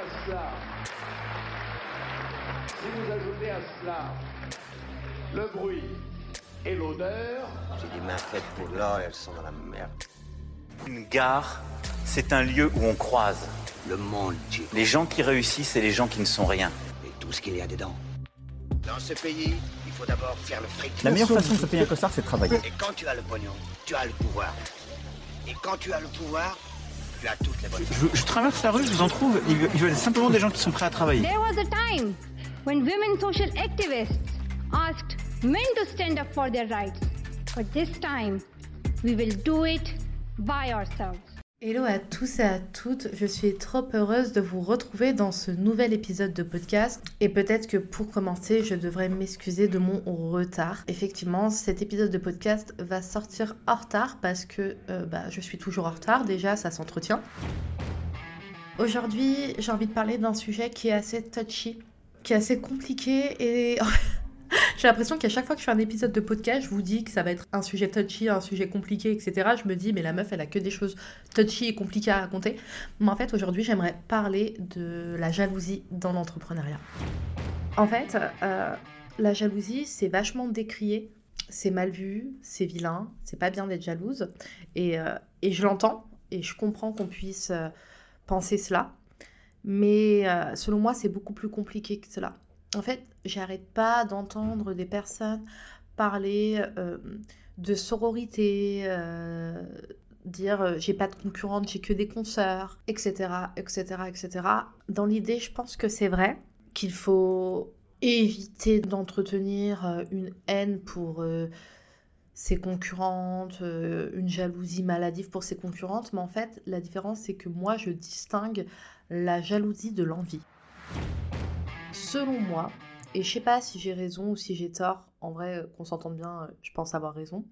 à cela, si vous ajoutez à cela le bruit et l'odeur, J'ai des mains faites pour l'or et elles sont dans la merde. Une gare, c'est un lieu où on croise. Le monde. Les gens qui réussissent et les gens qui ne sont rien. Et tout ce qu'il y a dedans. Dans ce pays, il faut d'abord faire le fric. La meilleure façon de se payer un costard, c'est de travailler. Et quand tu as le pognon, tu as le pouvoir. Et quand tu as le pouvoir, Je, je traverse la rue, je vous en trouve. Il veut, il veut simplement des gens qui sont prêts à travailler. There was a time when women social activists asked men to stand up for their rights. But this time, we will do it by ourselves. Hello à tous et à toutes, je suis trop heureuse de vous retrouver dans ce nouvel épisode de podcast et peut-être que pour commencer je devrais m'excuser de mon retard. Effectivement cet épisode de podcast va sortir en retard parce que euh, bah, je suis toujours en retard, déjà ça s'entretient. Aujourd'hui j'ai envie de parler d'un sujet qui est assez touchy, qui est assez compliqué et j'ai l'impression qu'à chaque fois que je fais un épisode de podcast, je vous dis que ça va être un sujet touchy, un sujet compliqué, etc. Je me dis, mais la meuf, elle a que des choses touchy et compliquées à raconter. Mais en fait, aujourd'hui, j'aimerais parler de la jalousie dans l'entrepreneuriat. En fait, euh, la jalousie, c'est vachement décrié. C'est mal vu, c'est vilain, c'est pas bien d'être jalouse. Et, euh, et je l'entends et je comprends qu'on puisse euh, penser cela. Mais selon moi, c'est beaucoup plus compliqué que cela. En fait, j'arrête pas d'entendre des personnes parler euh, de sororité, euh, dire euh, j'ai pas de concurrente, j'ai que des consoeurs, etc., etc., etc. Dans l'idée, je pense que c'est vrai qu'il faut éviter d'entretenir une haine pour ses concurrentes, une jalousie maladive pour ses concurrentes, mais en fait, la différence, c'est que moi, je distingue la jalousie de l'envie. Selon moi, et je sais pas si j'ai raison ou si j'ai tort, en vrai, euh, qu'on s'entende bien, euh, je pense avoir raison.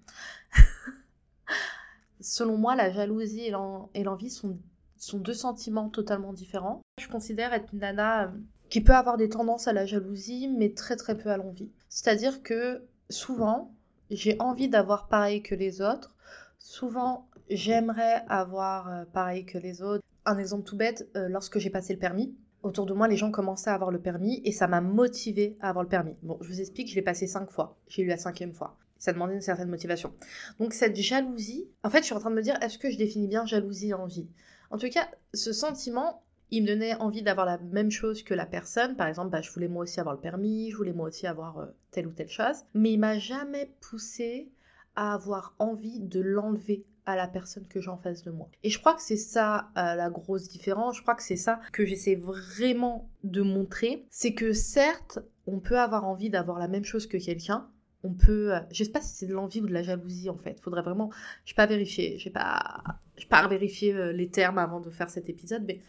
Selon moi, la jalousie et l'en- et l'envie sont, sont deux sentiments totalement différents. Je considère être une nana euh, qui peut avoir des tendances à la jalousie, mais très très peu à l'envie. C'est-à-dire que souvent, j'ai envie d'avoir pareil que les autres. Souvent, j'aimerais avoir pareil que les autres. Un exemple tout bête, lorsque j'ai passé le permis, autour de moi, les gens commençaient à avoir le permis et ça m'a motivé à avoir le permis. Bon, je vous explique, je l'ai passé cinq fois. J'ai eu la cinquième fois. Ça demandait une certaine motivation. Donc cette jalousie, en fait, je suis en train de me dire, est-ce que je définis bien jalousie et envie? En tout cas, ce sentiment, il me donnait envie d'avoir la même chose que la personne. Par exemple, bah, je voulais moi aussi avoir le permis, je voulais moi aussi avoir euh, telle ou telle chose. Mais il m'a jamais poussé à avoir envie de l'enlever à la personne que j'ai en face de moi. Et je crois que c'est ça euh, la grosse différence, je crois que c'est ça que j'essaie vraiment de montrer, c'est que certes, on peut avoir envie d'avoir la même chose que quelqu'un, on peut, euh, je sais pas si c'est de l'envie ou de la jalousie en fait, faudrait vraiment, je pas vérifier, j'ai pas, j'ai pas vérifié euh, les termes avant de faire cet épisode, mais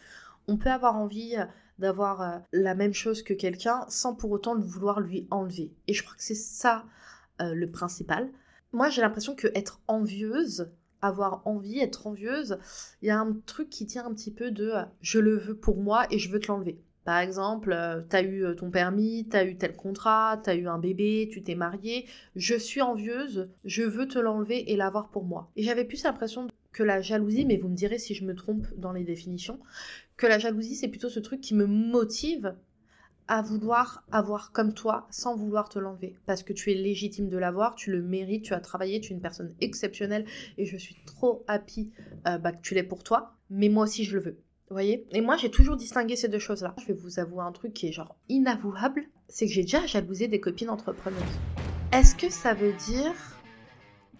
on peut avoir envie euh, d'avoir la même chose que quelqu'un sans pour autant le vouloir lui enlever. Et je crois que c'est ça le principal. Moi, j'ai l'impression que être envieuse, avoir envie, être envieuse, il y a un truc qui tient un petit peu de euh, je le veux pour moi et je veux te l'enlever. Par exemple, euh, t'as eu euh, ton permis, t'as eu tel contrat, t'as eu un bébé, tu t'es marié, je suis envieuse, je veux te l'enlever et l'avoir pour moi. Et j'avais plus l'impression que la jalousie, mais vous me direz si je me trompe dans les définitions, que la jalousie c'est plutôt ce truc qui me motive à vouloir avoir comme toi sans vouloir te l'enlever. Parce que tu es légitime de l'avoir, tu le mérites, tu as travaillé, tu es une personne exceptionnelle et je suis trop happy euh, bah, que tu l'aies pour toi, mais moi aussi je le veux. Vous voyez? Et moi j'ai toujours distingué ces deux choses-là. Je vais vous avouer un truc qui est genre inavouable, c'est que j'ai déjà jalousé des copines entrepreneuses. Est-ce que ça veut dire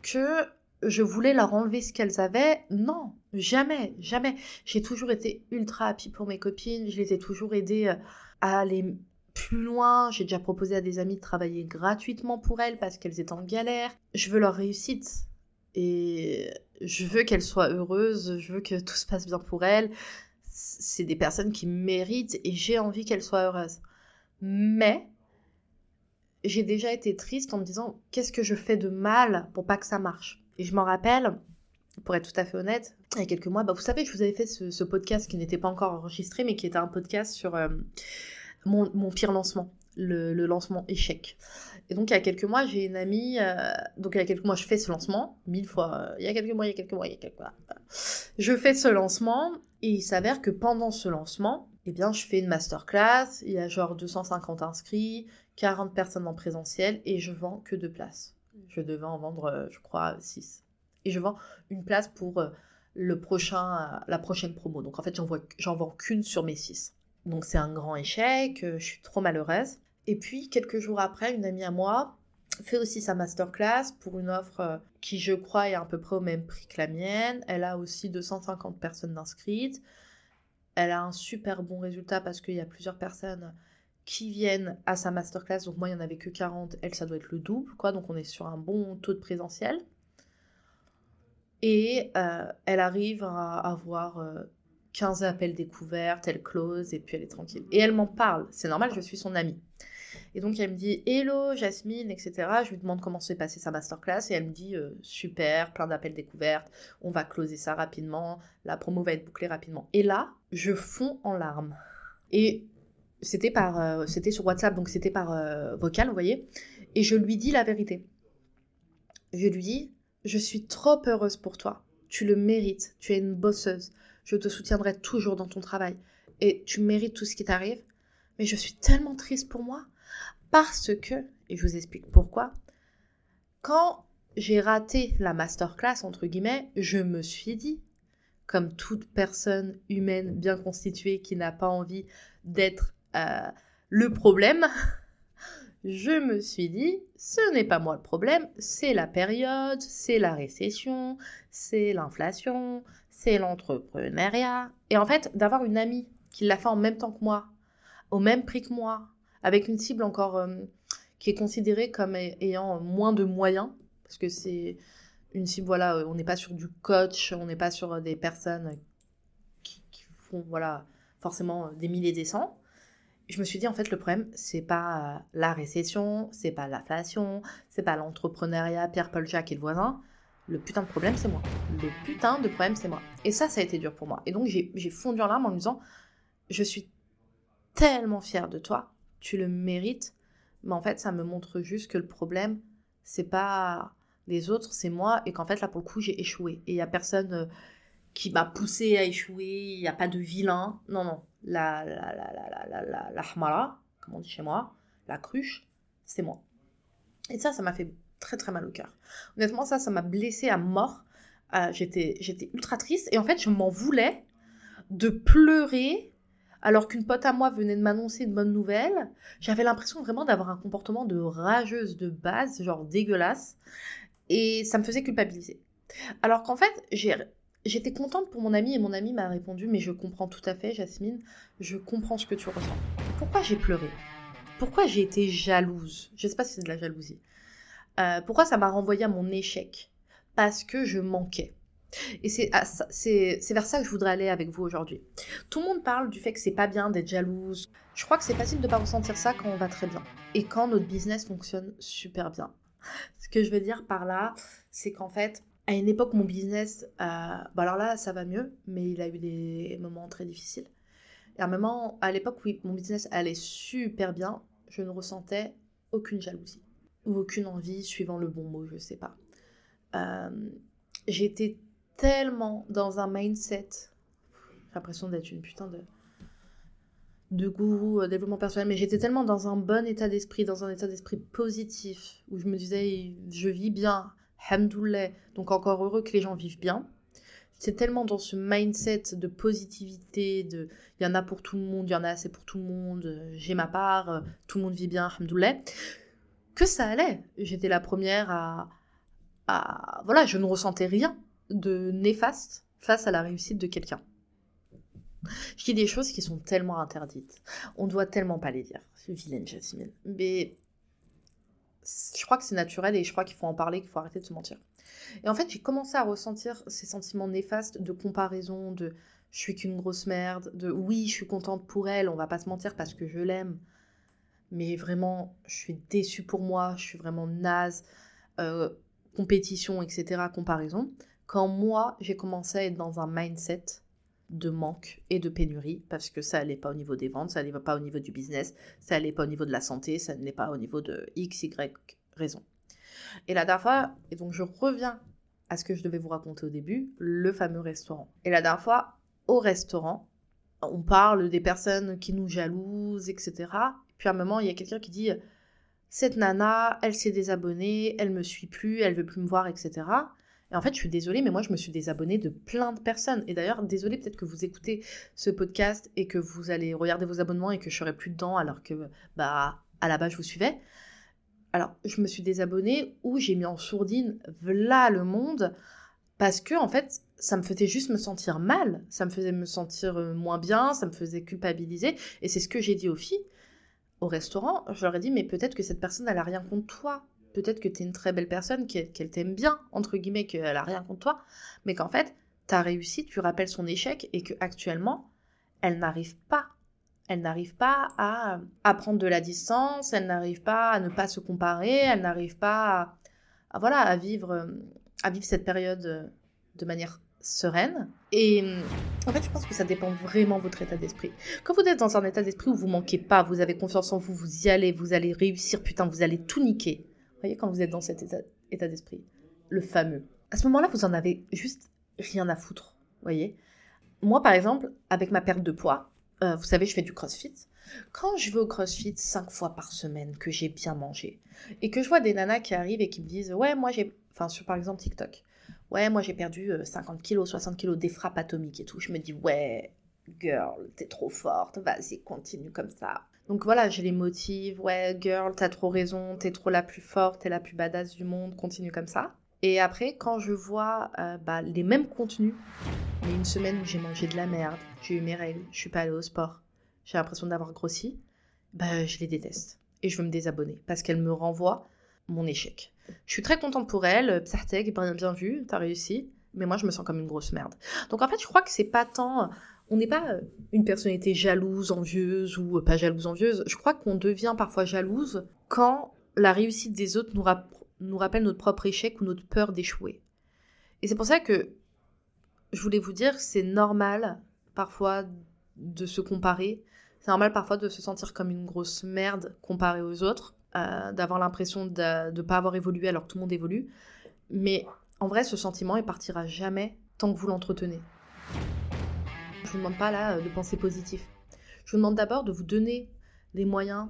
que je voulais leur enlever ce qu'elles avaient? Non, jamais, jamais. J'ai toujours été ultra happy pour mes copines, je les ai toujours aidées euh, aller plus loin. J'ai déjà proposé à des amis de travailler gratuitement pour elles parce qu'elles étaient en galère. Je veux leur réussite et je veux qu'elles soient heureuses, je veux que tout se passe bien pour elles. C'est des personnes qui méritent et j'ai envie qu'elles soient heureuses. Mais j'ai déjà été triste en me disant qu'est-ce que je fais de mal pour pas que ça marche? Et je m'en rappelle, pour être tout à fait honnête, il y a quelques mois, bah vous savez, je vous avais fait ce, podcast qui n'était pas encore enregistré, mais qui était un podcast sur euh, mon, pire lancement, le, lancement échec. Et donc il y a quelques mois, j'ai une amie, euh, donc il y a quelques mois, je fais ce lancement, mille fois, euh, il y a quelques mois, il y a quelques mois, il y a quelques mois. Je fais ce lancement, et il s'avère que pendant ce lancement, eh bien, je fais une masterclass, il y a genre 250 inscrits, 40 personnes en présentiel et je vends que deux places. Je devais en vendre, je crois, 6. Et je vends une place pour le prochain, la prochaine promo. Donc en fait, j'en vends qu'une sur mes 6. Donc c'est un grand échec, je suis trop malheureuse. Et puis, quelques jours après, une amie à moi fait aussi sa masterclass pour une offre euh, qui, je crois, est à peu près au même prix que la mienne. Elle a aussi 250 personnes inscrites. Elle a un super bon résultat parce qu'il y a plusieurs personnes qui viennent à sa masterclass. Donc moi, il n'y en avait que 40. Elle, ça doit être le double, quoi. Donc on est sur un bon taux de présentiel. Et euh, elle arrive à avoir 15 euh, appels découvertes, elle close et puis elle est tranquille. Et elle m'en parle. C'est normal, je suis son amie. Et donc elle me dit Hello Jasmine, etc. Je lui demande comment s'est passée sa masterclass et elle me dit euh, Super, plein d'appels découvertes, on va closer ça rapidement, la promo va être bouclée rapidement. Et là, je fonds en larmes. Et c'était par, c'était sur WhatsApp, donc c'était par euh, vocal, vous voyez. Et je lui dis la vérité. Je lui dis Je suis trop heureuse pour toi. Tu le mérites. Tu es une bosseuse. Je te soutiendrai toujours dans ton travail. Et tu mérites tout ce qui t'arrive. Mais je suis tellement triste pour moi parce que, et je vous explique pourquoi, quand j'ai raté la masterclass, entre guillemets, je me suis dit, comme toute personne humaine bien constituée qui n'a pas envie d'être euh, le problème, je me suis dit, ce n'est pas moi le problème, c'est la période, c'est la récession, c'est l'inflation, c'est l'entrepreneuriat. Et en fait, d'avoir une amie qui l'a fait en même temps que moi, au même prix que moi, avec une cible encore euh, qui est considérée comme ayant moins de moyens, parce que c'est une cible, voilà, euh, on n'est pas sur du coach, on n'est pas sur euh, des personnes qui, font, voilà, forcément des milliers des cents. Je me suis dit, en fait, le problème, c'est pas la récession, c'est pas l'inflation, c'est pas l'entrepreneuriat, Pierre-Paul Jacques et le voisin. Le putain de problème, c'est moi. Le putain de problème, c'est moi. Et ça, ça a été dur pour moi. Et donc, j'ai fondu en larmes en me disant, je suis tellement fière de toi tu le mérites. Mais en fait, ça me montre juste que le problème, c'est pas les autres, c'est moi. Et qu'en fait, là, pour le coup, j'ai échoué. Et il y a personne euh, qui m'a poussé à échouer. Il n'y a pas de vilain. Non, non. La, la, la, la, la, comme on dit chez moi, la cruche, c'est moi. Et ça, ça m'a fait très très mal au cœur. Honnêtement, ça, ça m'a blessé à mort. Euh, j'étais, j'étais ultra triste. Et en fait, je m'en voulais de pleurer alors qu'une pote à moi venait de m'annoncer une bonne nouvelle, j'avais l'impression vraiment d'avoir un comportement de rageuse de base, genre dégueulasse, et ça me faisait culpabiliser. Alors qu'en fait, j'étais contente pour mon ami et mon ami m'a répondu mais je comprends tout à fait Jasmine, je comprends ce que tu ressens. Pourquoi j'ai pleuré? Pourquoi j'ai été jalouse? Je sais pas si c'est de la jalousie. Euh, pourquoi ça m'a renvoyé à mon échec? Parce que je manquais. Et c'est vers ça que je voudrais aller avec vous aujourd'hui. Tout le monde parle du fait que c'est pas bien d'être jalouse. Je crois que c'est facile de pas ressentir ça quand on va très bien et quand notre business fonctionne super bien. Ce que je veux dire par là, c'est qu'en fait, à une époque, mon business, euh, bah alors là, ça va mieux, mais il a eu des moments très difficiles. À l'époque, oui, mon business allait super bien, je ne ressentais aucune jalousie ou aucune envie, suivant le bon mot, je sais pas. Euh, J'étais tellement dans un mindset. J'ai l'impression d'être une putain de de gourou euh, développement personnel, mais j'étais tellement dans un bon état d'esprit, dans un état d'esprit positif, où je me disais, je vis bien, donc encore heureux que les gens vivent bien. J'étais tellement dans ce mindset de positivité, de il y en a pour tout le monde, il y en a assez pour tout le monde, j'ai ma part, euh, tout le monde vit bien, hamdoulah, que ça allait. J'étais la première à, à... Voilà, je ne ressentais rien de néfaste face à la réussite de quelqu'un. Je dis des choses qui sont tellement interdites. On doit tellement pas les dire. Vilaine Jasmine. Mais je crois que c'est naturel et je crois qu'il faut en parler, qu'il faut arrêter de se mentir. Et en fait, j'ai commencé à ressentir ces sentiments néfastes de comparaison, de je suis qu'une grosse merde, de oui, je suis contente pour elle, on va pas se mentir parce que je l'aime. Mais vraiment, je suis déçue pour moi, je suis vraiment naze. Euh, compétition, etc., comparaison quand moi, j'ai commencé à être dans un mindset de manque et de pénurie, parce que ça n'allait pas au niveau des ventes, ça n'allait pas au niveau du business, ça n'allait pas au niveau de la santé, ça n'est pas au niveau de X, Y raison. Et la dernière fois, et donc je reviens à ce que je devais vous raconter au début, le fameux restaurant. Et la dernière fois, au restaurant, on parle des personnes qui nous jalousent, etc. Puis à un moment, il y a quelqu'un qui dit Cette nana, elle s'est désabonnée, elle me suit plus, elle veut plus me voir, etc. Et en fait, je suis désolée, mais moi, je me suis désabonnée de plein de personnes. Et d'ailleurs, désolée, peut-être que vous écoutez ce podcast et que vous allez regarder vos abonnements et que je serai plus dedans alors que, bah, à la base, je vous suivais. Alors, je me suis désabonnée ou j'ai mis en sourdine, voilà le monde, parce que, en fait, ça me faisait juste me sentir mal, ça me faisait me sentir euh, moins bien, ça me faisait culpabiliser. Et c'est ce que j'ai dit aux filles au restaurant. Je leur ai dit, mais peut-être que cette personne, elle a rien contre toi. Peut-être que tu es une très belle personne, qu'elle t'aime bien, entre guillemets, qu'elle a rien contre toi. Mais qu'en fait, tu as réussi, tu rappelles son échec et que actuellement, elle n'arrive pas. Elle n'arrive pas à, à, prendre de la distance, elle n'arrive pas à ne pas se comparer, elle n'arrive pas à, voilà, à vivre, à vivre cette période de manière sereine. Et euh, en fait, je pense que ça dépend vraiment de votre état d'esprit. Quand vous êtes dans un état d'esprit où vous manquez pas, vous avez confiance en vous, vous y allez, vous allez réussir, putain, vous allez tout niquer. Voyez, quand vous êtes dans cet état, d'esprit, le fameux. À ce moment-là, vous en avez juste rien à foutre. Voyez Moi, par exemple, avec ma perte de poids, euh, vous savez, je fais du crossfit. Quand je vais au crossfit cinq fois par semaine, que j'ai bien mangé, et que je vois des nanas qui arrivent et qui me disent Ouais, moi j'ai. Enfin, sur par exemple TikTok ouais, moi j'ai perdu 50 euh, kilos, 60 kilos, des frappes atomiques et tout. Je me dis, ouais, girl, t'es trop forte, vas-y, continue comme ça. Donc voilà, je les motive, ouais, girl, t'as trop raison, t'es trop la plus forte, t'es la plus badass du monde, continue comme ça. Et après, quand je vois euh, bah, les mêmes contenus, mais une semaine où j'ai mangé de la merde, j'ai eu mes règles, je suis pas allée au sport, j'ai l'impression d'avoir grossi, bah, je les déteste. Et je veux me désabonner parce qu'elles me renvoient mon échec. Je suis très contente pour elle, Psarteg, bien, bien vu, t'as réussi, mais moi je me sens comme une grosse merde. Donc en fait, je crois que c'est pas tant. On n'est pas euh, une personnalité jalouse, envieuse ou euh, pas jalouse, envieuse. Je crois qu'on devient parfois jalouse quand la réussite des autres nous, rappelle notre propre échec ou notre peur d'échouer. Et c'est pour ça que je voulais vous dire, c'est normal parfois de se comparer. C'est normal parfois de se sentir comme une grosse merde comparée aux autres. Euh, d'avoir l'impression de ne pas avoir évolué alors que tout le monde évolue. Mais en vrai, ce sentiment, il partira jamais tant que vous l'entretenez. Je vous demande pas là de penser positif. Je vous demande d'abord de vous donner les moyens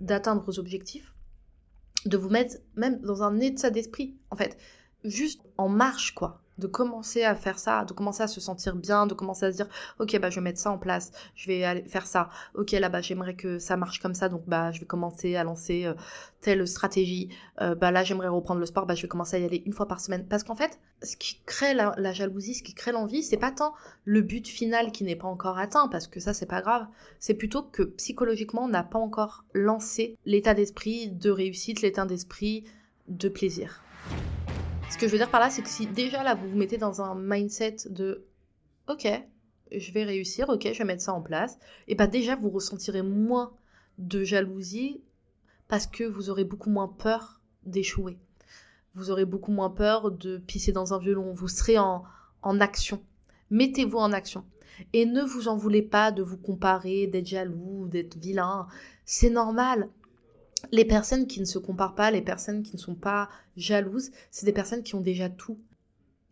d'atteindre vos objectifs, de vous mettre même dans un état d'esprit, en fait, juste en marche, quoi de commencer à faire ça, de commencer à se sentir bien, de commencer à se dire ok bah je vais mettre ça en place, je vais aller faire ça, ok là bas j'aimerais que ça marche comme ça donc bah je vais commencer à lancer euh, telle stratégie, euh, bah là j'aimerais reprendre le sport, bah je vais commencer à y aller une fois par semaine. Parce qu'en fait ce qui crée la, jalousie, ce qui crée l'envie, c'est pas tant le but final qui n'est pas encore atteint parce que ça c'est pas grave, c'est plutôt que psychologiquement on n'a pas encore lancé l'état d'esprit de réussite, l'état d'esprit de plaisir. Ce que je veux dire par là, c'est que si déjà là vous vous mettez dans un mindset de ok, je vais réussir, ok, je vais mettre ça en place, et bah déjà vous ressentirez moins de jalousie parce que vous aurez beaucoup moins peur d'échouer. Vous aurez beaucoup moins peur de pisser dans un violon. Vous serez en, en action. Mettez-vous en action. Et ne vous en voulez pas de vous comparer, d'être jaloux, d'être vilain. C'est normal les personnes qui ne se comparent pas, les personnes qui ne sont pas jalouses, c'est des personnes qui ont déjà tout.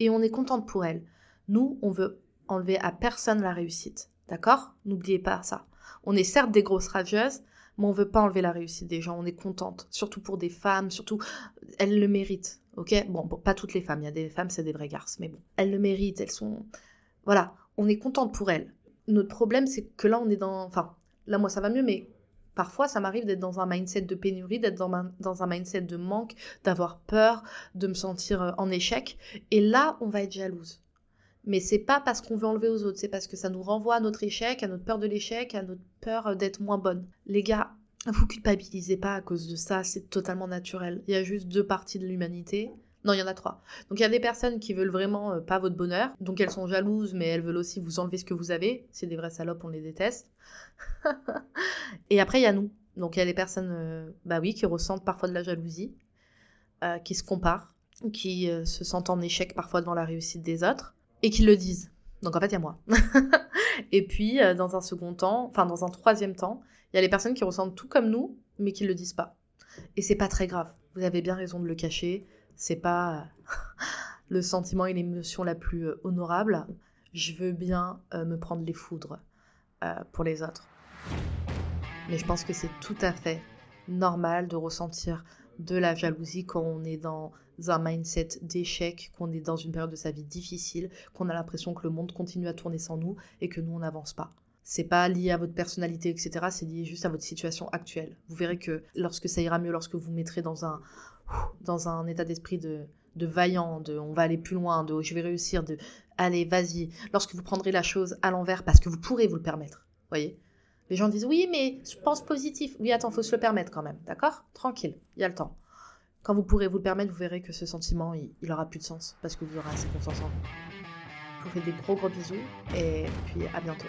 Et on est contente pour elles. Nous, on veut enlever à personne la réussite. D'accord? N'oubliez pas ça. On est certes des grosses rageuses, mais on veut pas enlever la réussite des gens. On est contente. Surtout pour des femmes, surtout, elles le méritent. Ok? Bon, pas toutes les femmes. Il y a des femmes, c'est des vraies garces. Mais bon, elles le méritent. Elles sont. Voilà. On est contente pour elles. Notre problème, c'est que là, on est dans. Enfin, là, moi, ça va mieux, mais Parfois, ça m'arrive d'être dans un mindset de pénurie, d'être dans, un mindset de manque, d'avoir peur, de me sentir euh, en échec. Et là, on va être jalouse. Mais c'est pas parce qu'on veut enlever aux autres, c'est parce que ça nous renvoie à notre échec, à notre peur de l'échec, à notre peur euh, d'être moins bonne. Les gars, vous culpabilisez pas à cause de ça, c'est totalement naturel. Il y a juste deux parties de l'humanité. Non, il y en a trois. Donc il y a des personnes qui veulent vraiment euh, pas votre bonheur, donc elles sont jalouses, mais elles veulent aussi vous enlever ce que vous avez. C'est des vraies salopes, on les déteste. et après, il y a nous. Donc il y a des personnes, euh, bah oui, qui ressentent parfois de la jalousie, euh, qui se comparent, qui se sentent en échec parfois devant la réussite des autres, et qui le disent. Donc en fait, il y a moi. et puis, dans un second temps, enfin dans un troisième temps, il y a les personnes qui ressentent tout comme nous, mais qui le disent pas. Et c'est pas très grave. Vous avez bien raison de le cacher c'est pas le sentiment et l'émotion la plus euh, honorable. Je veux bien euh, me prendre les foudres. euh, pour les autres. Mais je pense que c'est tout à fait normal de ressentir de la jalousie quand on est dans un mindset d'échec, qu'on est dans une période de sa vie difficile, qu'on a l'impression que le monde continue à tourner sans nous et que nous on n'avance pas. C'est pas lié à votre personnalité, etc. C'est lié juste à votre situation actuelle. Vous verrez que lorsque ça ira mieux, lorsque vous mettrez dans un, dans un état d'esprit de, de vaillant, de on va aller plus loin, de je vais réussir, de allez, vas-y, lorsque vous prendrez la chose à l'envers parce que vous pourrez vous le permettre, voyez Les gens disent oui, mais je pense positif. Oui, attends, faut se le permettre quand même, d'accord? Tranquille, il y a le temps. Quand vous pourrez vous le permettre, vous verrez que ce sentiment, il, il aura plus de sens parce que vous aurez assez confiance en vous. Je vous fais des gros gros bisous et puis à bientôt.